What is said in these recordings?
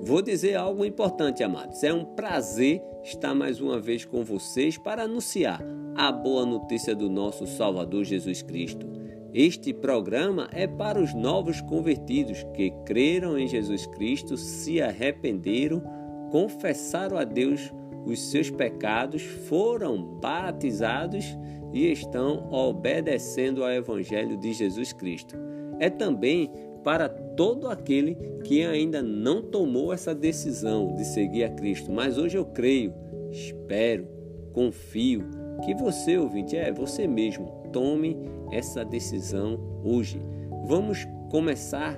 Vou dizer algo importante, amados. É um prazer estar mais uma vez com vocês para anunciar a boa notícia do nosso Salvador Jesus Cristo. Este programa é para os novos convertidos que creram em Jesus Cristo, se arrependeram, confessaram a Deus os seus pecados, foram batizados e estão obedecendo ao Evangelho de Jesus Cristo. É também para todo aquele que ainda não tomou essa decisão de seguir a Cristo. Mas hoje eu creio, espero, confio que você, ouvinte, é você mesmo, tome essa decisão hoje. Vamos começar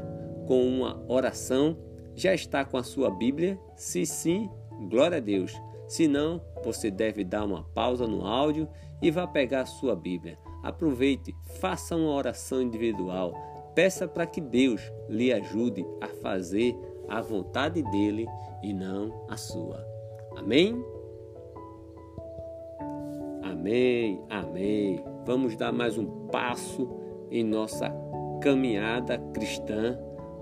com uma oração. Já está com a sua Bíblia? Se sim, glória a Deus. Se não, você deve dar uma pausa no áudio e vá pegar a sua Bíblia. Aproveite, faça uma oração individual. Peça para que Deus lhe ajude a fazer a vontade dele e não a sua. Amém? Amém, amém. Vamos dar mais um passo em nossa caminhada cristã.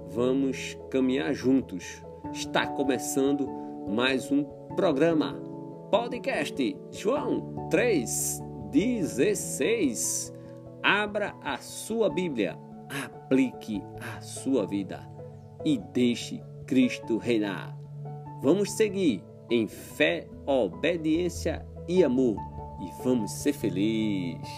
Vamos caminhar juntos. Está começando mais um programa podcast João 3:16. Abra a sua Bíblia, aplique a sua vida e deixe Cristo reinar. Vamos seguir em fé, obediência e amor e vamos ser felizes.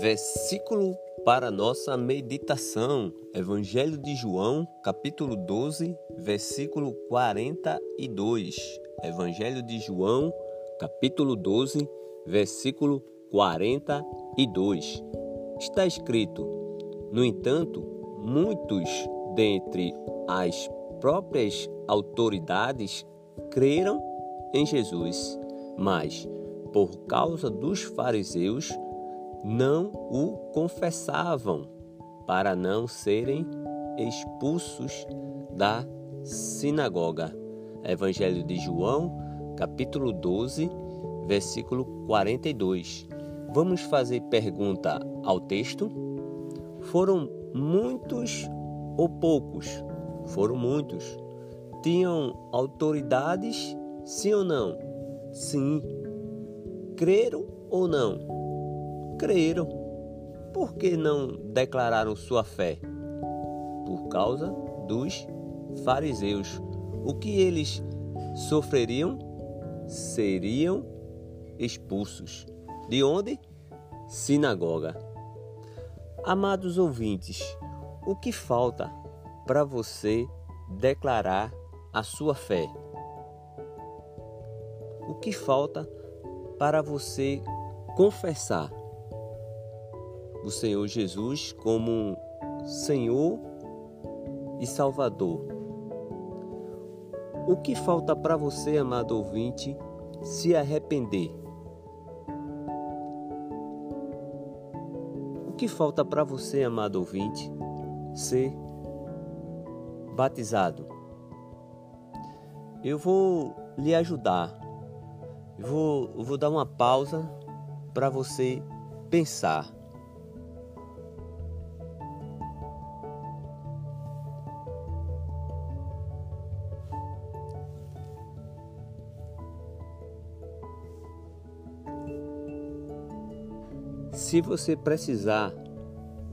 Versículo para nossa meditação. Evangelho de João, capítulo 12, versículo 42. Evangelho de João, capítulo 12, versículo 42 está escrito: No entanto, muitos dentre as próprias autoridades creram em Jesus, mas por causa dos fariseus não o confessavam para não serem expulsos da sinagoga. Evangelho de João, capítulo 12, versículo 42. Vamos fazer pergunta ao texto? Foram muitos ou poucos? Foram muitos. Tinham autoridades? Sim ou não? Sim. Creram ou não? Creram. Por que não declararam sua fé? Por causa dos fariseus. O que eles sofreriam? Seriam expulsos. De onde? Sinagoga. Amados ouvintes, o que falta para você declarar a sua fé? O que falta para você confessar o Senhor Jesus como Senhor e Salvador? O que falta para você, amado ouvinte, se arrepender? que falta para você, amado ouvinte, ser batizado? Eu vou lhe ajudar. Vou, eu vou dar uma pausa para você pensar. Se você precisar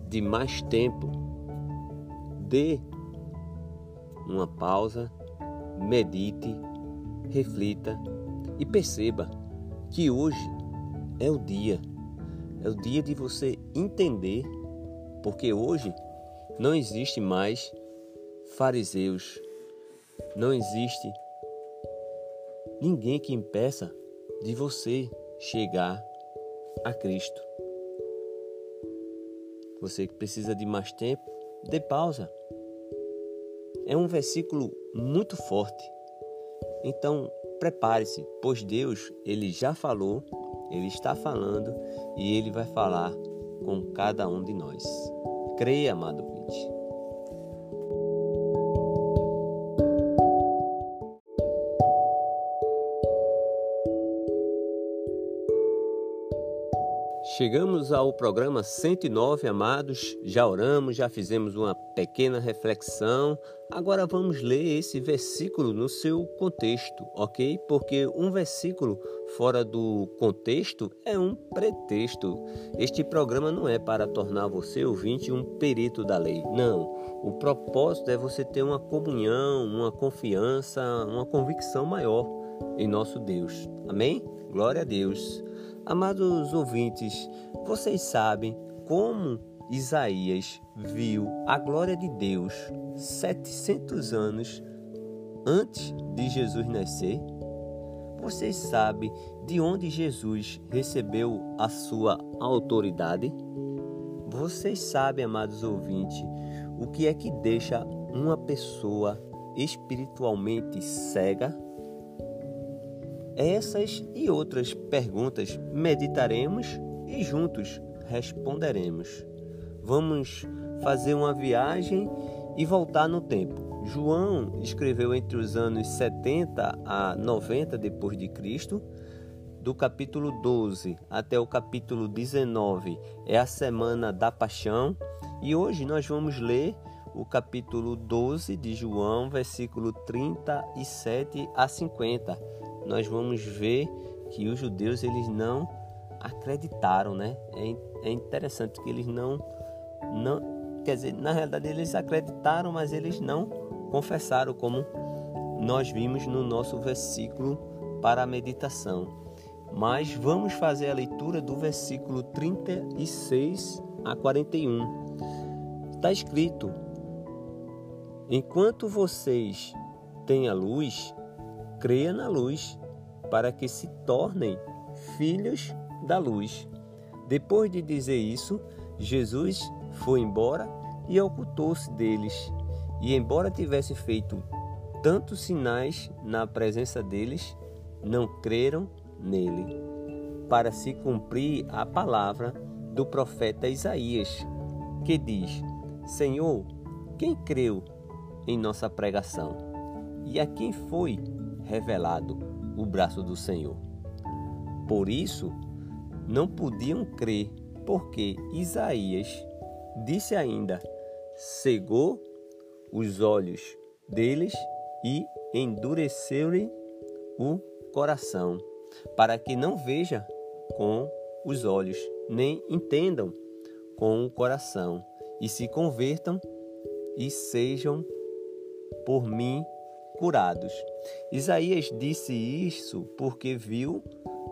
de mais tempo, dê uma pausa, medite, reflita e perceba que hoje é o dia. É o dia de você entender, porque hoje não existe mais fariseus, não existe ninguém que impeça de você chegar a Cristo. Você que precisa de mais tempo, dê pausa. É um versículo muito forte. Então, prepare-se, pois Deus, ele já falou, ele está falando e ele vai falar com cada um de nós. Creia, amado Chegamos ao programa 109, amados. Já oramos, já fizemos uma pequena reflexão. Agora vamos ler esse versículo no seu contexto, ok? Porque um versículo fora do contexto é um pretexto. Este programa não é para tornar você ouvinte um perito da lei. Não. O propósito é você ter uma comunhão, uma confiança, uma convicção maior em nosso Deus. Amém? Glória a Deus. Amados ouvintes, vocês sabem como Isaías viu a glória de Deus 700 anos antes de Jesus nascer? Vocês sabem de onde Jesus recebeu a sua autoridade? Vocês sabem, amados ouvintes, o que é que deixa uma pessoa espiritualmente cega? Essas e outras perguntas meditaremos e juntos responderemos. Vamos fazer uma viagem e voltar no tempo. João escreveu entre os anos 70 a 90 depois de Cristo, do capítulo 12 até o capítulo 19 é a semana da paixão, e hoje nós vamos ler o capítulo 12 de João, versículo 37 a 50 nós vamos ver que os judeus eles não acreditaram, né? É, é interessante que eles não, não, quer dizer, na realidade eles acreditaram, mas eles não confessaram, como nós vimos no nosso versículo para a meditação. Mas vamos fazer a leitura do versículo 36 a 41. Está escrito: Enquanto vocês têm a luz, creia na luz, para que se tornem filhos da luz. Depois de dizer isso, Jesus foi embora e ocultou-se deles. E, embora tivesse feito tantos sinais na presença deles, não creram nele. Para se cumprir a palavra do profeta Isaías, que diz: Senhor, quem creu em nossa pregação? E a quem foi revelado o braço do Senhor. Por isso, não podiam crer, porque Isaías disse ainda: cegou os olhos deles e endureceu-lhe o coração, para que não veja com os olhos, nem entendam com o coração, e se convertam e sejam por mim curados. Isaías disse isso porque viu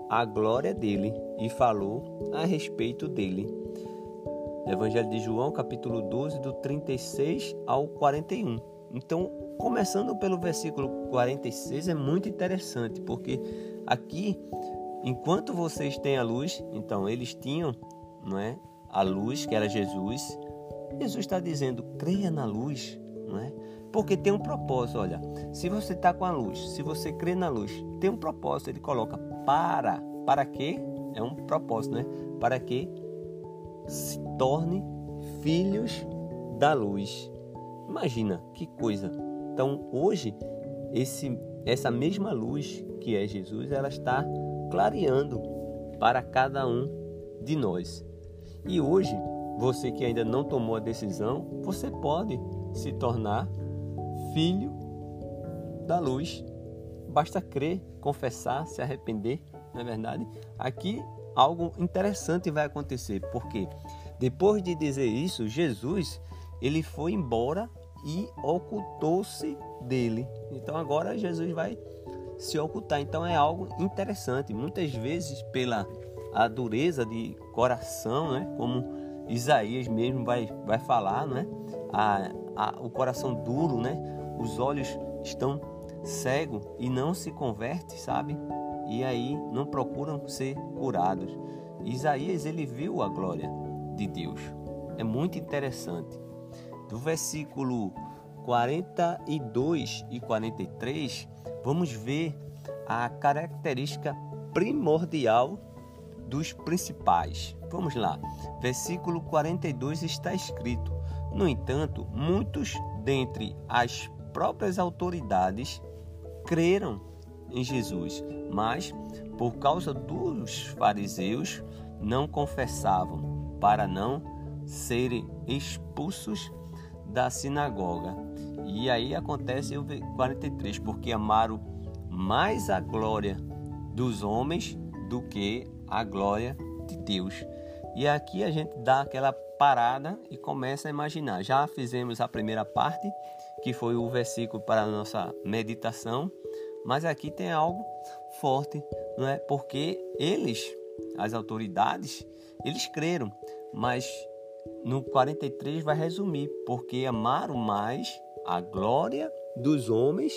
a glória dele e falou a respeito dele. Evangelho de João, capítulo 12, do 36 ao 41. Então, começando pelo versículo 46, é muito interessante, porque aqui, enquanto vocês têm a luz, então eles tinham não é, a luz, que era Jesus. Jesus está dizendo: creia na luz, não é? Porque tem um propósito, olha. Se você está com a luz, se você crê na luz, tem um propósito. Ele coloca para. Para quê? É um propósito, né? Para que se torne filhos da luz. Imagina que coisa. Então, hoje, esse, essa mesma luz que é Jesus, ela está clareando para cada um de nós. E hoje, você que ainda não tomou a decisão, você pode se tornar filho da luz. Basta crer, confessar, se arrepender, não é verdade? Aqui algo interessante vai acontecer, porque depois de dizer isso, Jesus ele foi embora e ocultou-se dele. Então agora Jesus vai se ocultar. Então é algo interessante. Muitas vezes pela a dureza de coração, né? Como Isaías mesmo vai, vai falar, né? A, a, o coração duro, né? Os olhos estão cegos e não se convertem, sabe? E aí não procuram ser curados. Isaías ele viu a glória de Deus. É muito interessante. Do versículo 42 e 43, vamos ver a característica primordial dos principais. Vamos lá. Versículo 42 está escrito: No entanto, muitos dentre as próprias autoridades creram em Jesus, mas por causa dos fariseus não confessavam para não serem expulsos da sinagoga. E aí acontece o 43, porque amaram mais a glória dos homens do que a glória de Deus. E aqui a gente dá aquela parada e começa a imaginar. Já fizemos a primeira parte, que foi o versículo para a nossa meditação, mas aqui tem algo forte, não é? Porque eles, as autoridades, eles creram, mas no 43 vai resumir, porque amaram mais a glória dos homens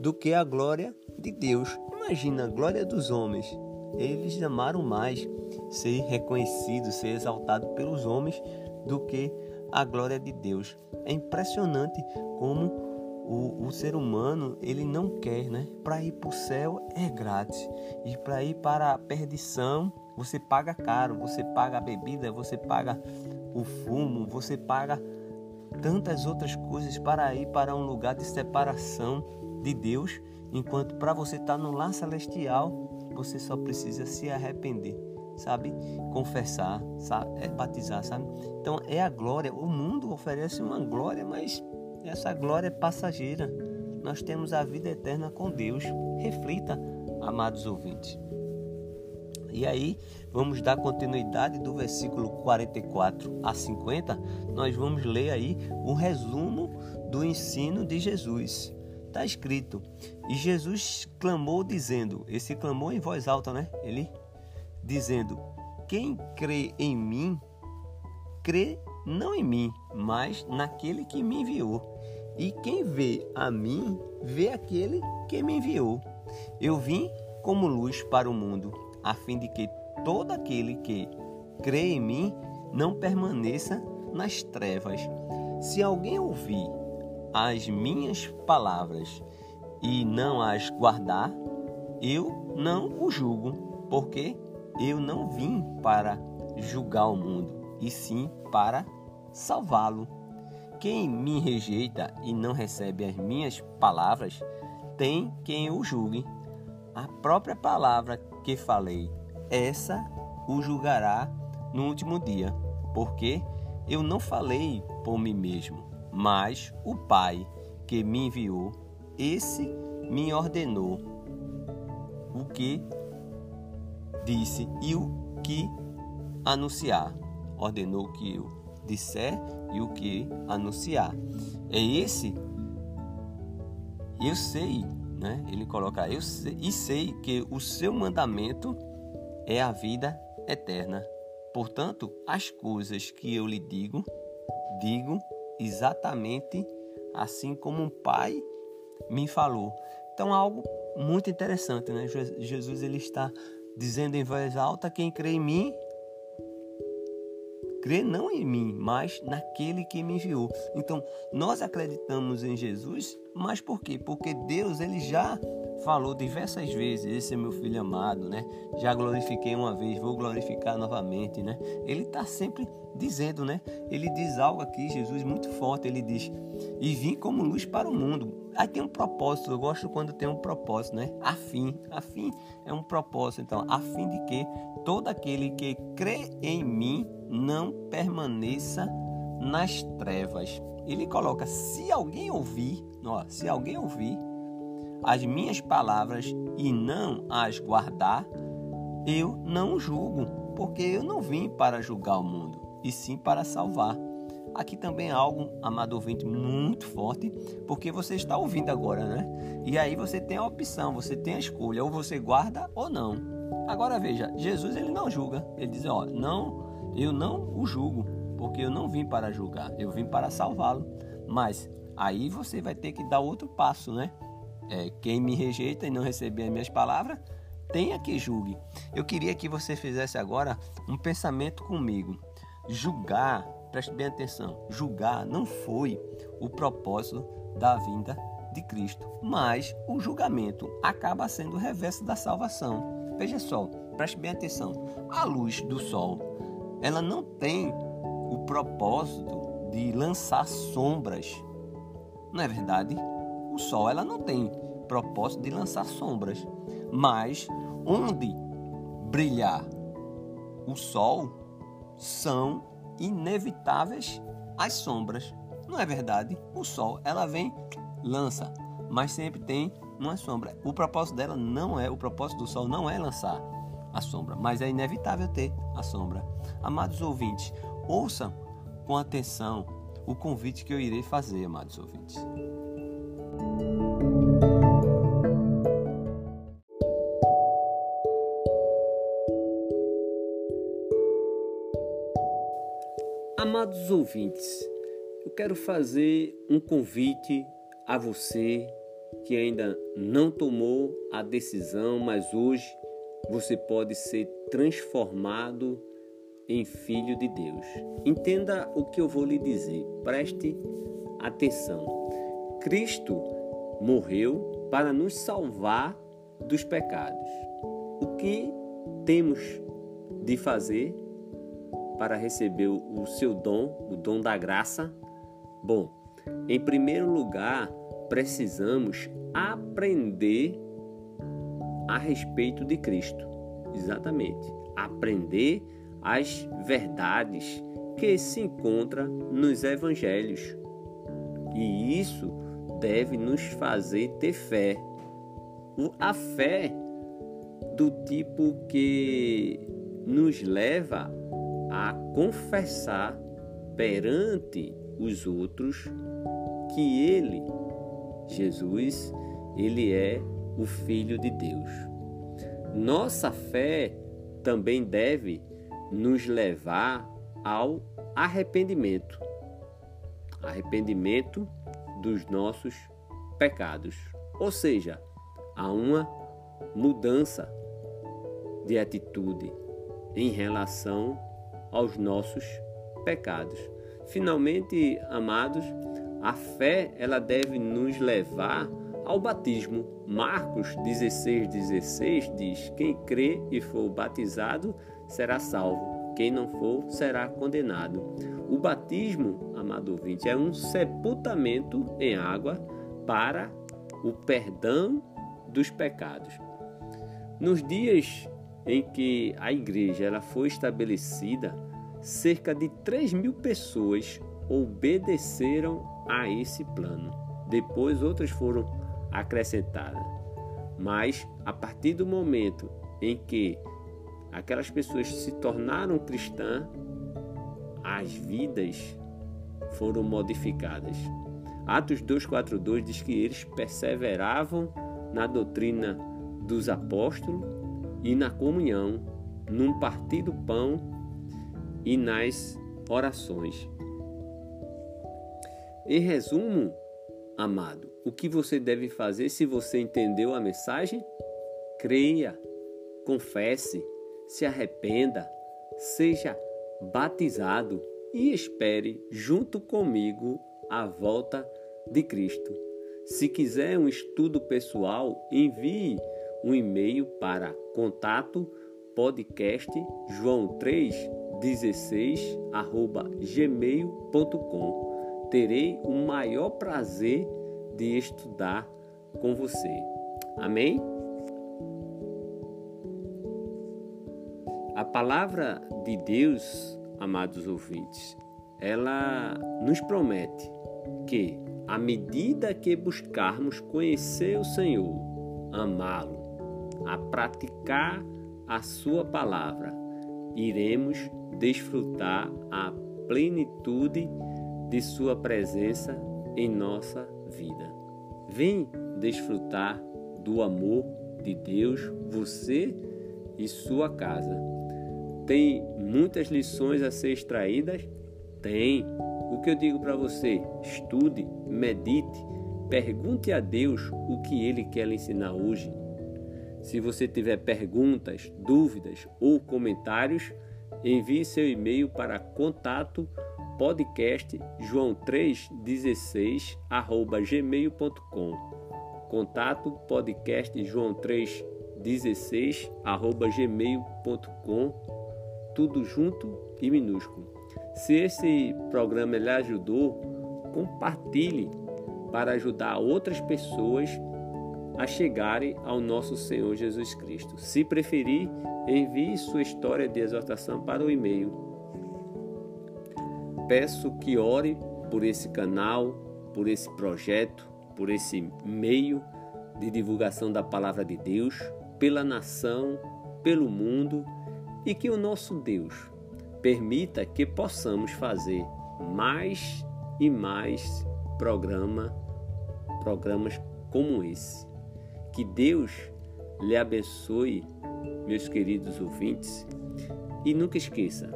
do que a glória de Deus. Imagina a glória dos homens. Eles amaram mais ser reconhecido, ser exaltado pelos homens do que a glória de Deus. É impressionante como o, o ser humano ele não quer, né? Para ir para o céu é grátis e para ir para a perdição você paga caro, você paga a bebida, você paga o fumo, você paga tantas outras coisas para ir para um lugar de separação de Deus, enquanto para você estar no lar celestial, você só precisa se arrepender, sabe? Confessar, sabe? É batizar, sabe? Então é a glória. O mundo oferece uma glória, mas essa glória é passageira. Nós temos a vida eterna com Deus. Reflita, amados ouvintes. E aí, vamos dar continuidade do versículo 44 a 50. Nós vamos ler aí o resumo do ensino de Jesus. Está escrito: E Jesus clamou, dizendo: Esse clamou em voz alta, né? Ele dizendo: Quem crê em mim, crê não em mim, mas naquele que me enviou. E quem vê a mim, vê aquele que me enviou. Eu vim como luz para o mundo a fim de que todo aquele que crê em mim não permaneça nas trevas. Se alguém ouvir as minhas palavras e não as guardar, eu não o julgo, porque eu não vim para julgar o mundo, e sim para salvá-lo. Quem me rejeita e não recebe as minhas palavras, tem quem o julgue. A própria palavra que falei, essa o julgará no último dia, porque eu não falei por mim mesmo, mas o Pai que me enviou, esse me ordenou o que disse e o que anunciar. Ordenou que eu disser e o que anunciar. É esse eu sei né? Ele coloca: Eu sei, e sei que o seu mandamento é a vida eterna. Portanto, as coisas que eu lhe digo, digo exatamente assim como um pai me falou. Então, algo muito interessante, né? Jesus ele está dizendo em voz alta: quem crê em mim, crê não em mim, mas naquele que me enviou. Então, nós acreditamos em Jesus mas por quê? Porque Deus ele já falou diversas vezes, esse é meu filho amado, né? Já glorifiquei uma vez, vou glorificar novamente, né? Ele está sempre dizendo, né? Ele diz algo aqui, Jesus, muito forte. Ele diz: E vim como luz para o mundo. Aí tem um propósito, eu gosto quando tem um propósito, né? A fim, a fim é um propósito. Então, a fim de que todo aquele que crê em mim não permaneça nas trevas. Ele coloca: se alguém ouvir, ó, se alguém ouvir as minhas palavras e não as guardar, eu não julgo, porque eu não vim para julgar o mundo, e sim para salvar. Aqui também é algo, amado ouvinte, muito forte, porque você está ouvindo agora, né? E aí você tem a opção, você tem a escolha, ou você guarda ou não. Agora veja, Jesus ele não julga, ele diz, ó, não, eu não o julgo, porque eu não vim para julgar, eu vim para salvá-lo. Mas aí você vai ter que dar outro passo, né? É, quem me rejeita e não receber as minhas palavras, tenha que julgue. Eu queria que você fizesse agora um pensamento comigo. Julgar, preste bem atenção, julgar não foi o propósito da vinda de Cristo, mas o julgamento acaba sendo o reverso da salvação. Veja só, preste bem atenção. A luz do sol, ela não tem o propósito de lançar sombras. Não é verdade? O sol ela não tem propósito de lançar sombras, mas onde brilhar o sol são inevitáveis as sombras. Não é verdade? O sol ela vem lança, mas sempre tem uma sombra. O propósito dela não é, o propósito do sol não é lançar a sombra, mas é inevitável ter a sombra. Amados ouvintes, ouçam com atenção o convite que eu irei fazer, amados ouvintes. Amados ouvintes, eu quero fazer um convite a você que ainda não tomou a decisão, mas hoje você pode ser transformado em filho de Deus. Entenda o que eu vou lhe dizer, preste atenção. Cristo morreu para nos salvar dos pecados. O que temos de fazer para receber o seu dom, o dom da graça? Bom, em primeiro lugar, precisamos aprender a respeito de Cristo. Exatamente. Aprender as verdades que se encontram nos evangelhos. E isso deve nos fazer ter fé. A fé do tipo que nos leva a confessar perante os outros que ele, Jesus, ele é o filho de Deus. Nossa fé também deve nos levar ao arrependimento. Arrependimento dos nossos pecados. Ou seja, a uma mudança de atitude em relação aos nossos pecados. Finalmente, amados, a fé ela deve nos levar ao batismo. Marcos 16, 16 diz: Quem crê e for batizado será salvo, quem não for será condenado. O batismo, amado ouvinte, é um sepultamento em água para o perdão dos pecados. Nos dias em que a igreja ela foi estabelecida, cerca de 3 mil pessoas obedeceram a esse plano. Depois outras foram acrescentadas. Mas a partir do momento em que aquelas pessoas se tornaram cristãs, as vidas foram modificadas. Atos 2:42 diz que eles perseveravam na doutrina dos apóstolos e na comunhão, num partir do pão e nas orações. Em resumo, amado, o que você deve fazer se você entendeu a mensagem? Creia, confesse, se arrependa, seja batizado e espere junto comigo a volta de Cristo. Se quiser um estudo pessoal, envie um e-mail para contato podcast joão 316 arroba gmail.com terei o maior prazer de estudar com você. Amém? A palavra de Deus, amados ouvintes, ela nos promete que, à medida que buscarmos conhecer o Senhor, amá-lo, a praticar a Sua palavra, iremos desfrutar a plenitude de Sua presença em nossa vida. Vem desfrutar do amor de Deus, você e sua casa. Tem muitas lições a ser extraídas? Tem. O que eu digo para você? Estude, medite, pergunte a Deus o que Ele quer lhe ensinar hoje. Se você tiver perguntas, dúvidas ou comentários, envie seu e-mail para contato podcast joão316 arroba gmail.com contato podcast joão316 arroba gmail.com tudo junto e minúsculo. Se esse programa lhe ajudou, compartilhe para ajudar outras pessoas a chegarem ao nosso Senhor Jesus Cristo. Se preferir, envie sua história de exortação para o e-mail. Peço que ore por esse canal, por esse projeto, por esse meio de divulgação da palavra de Deus, pela nação, pelo mundo e que o nosso Deus permita que possamos fazer mais e mais programa, programas como esse. Que Deus lhe abençoe, meus queridos ouvintes, e nunca esqueça: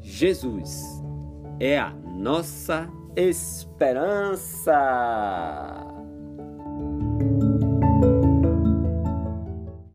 Jesus é a nossa esperança.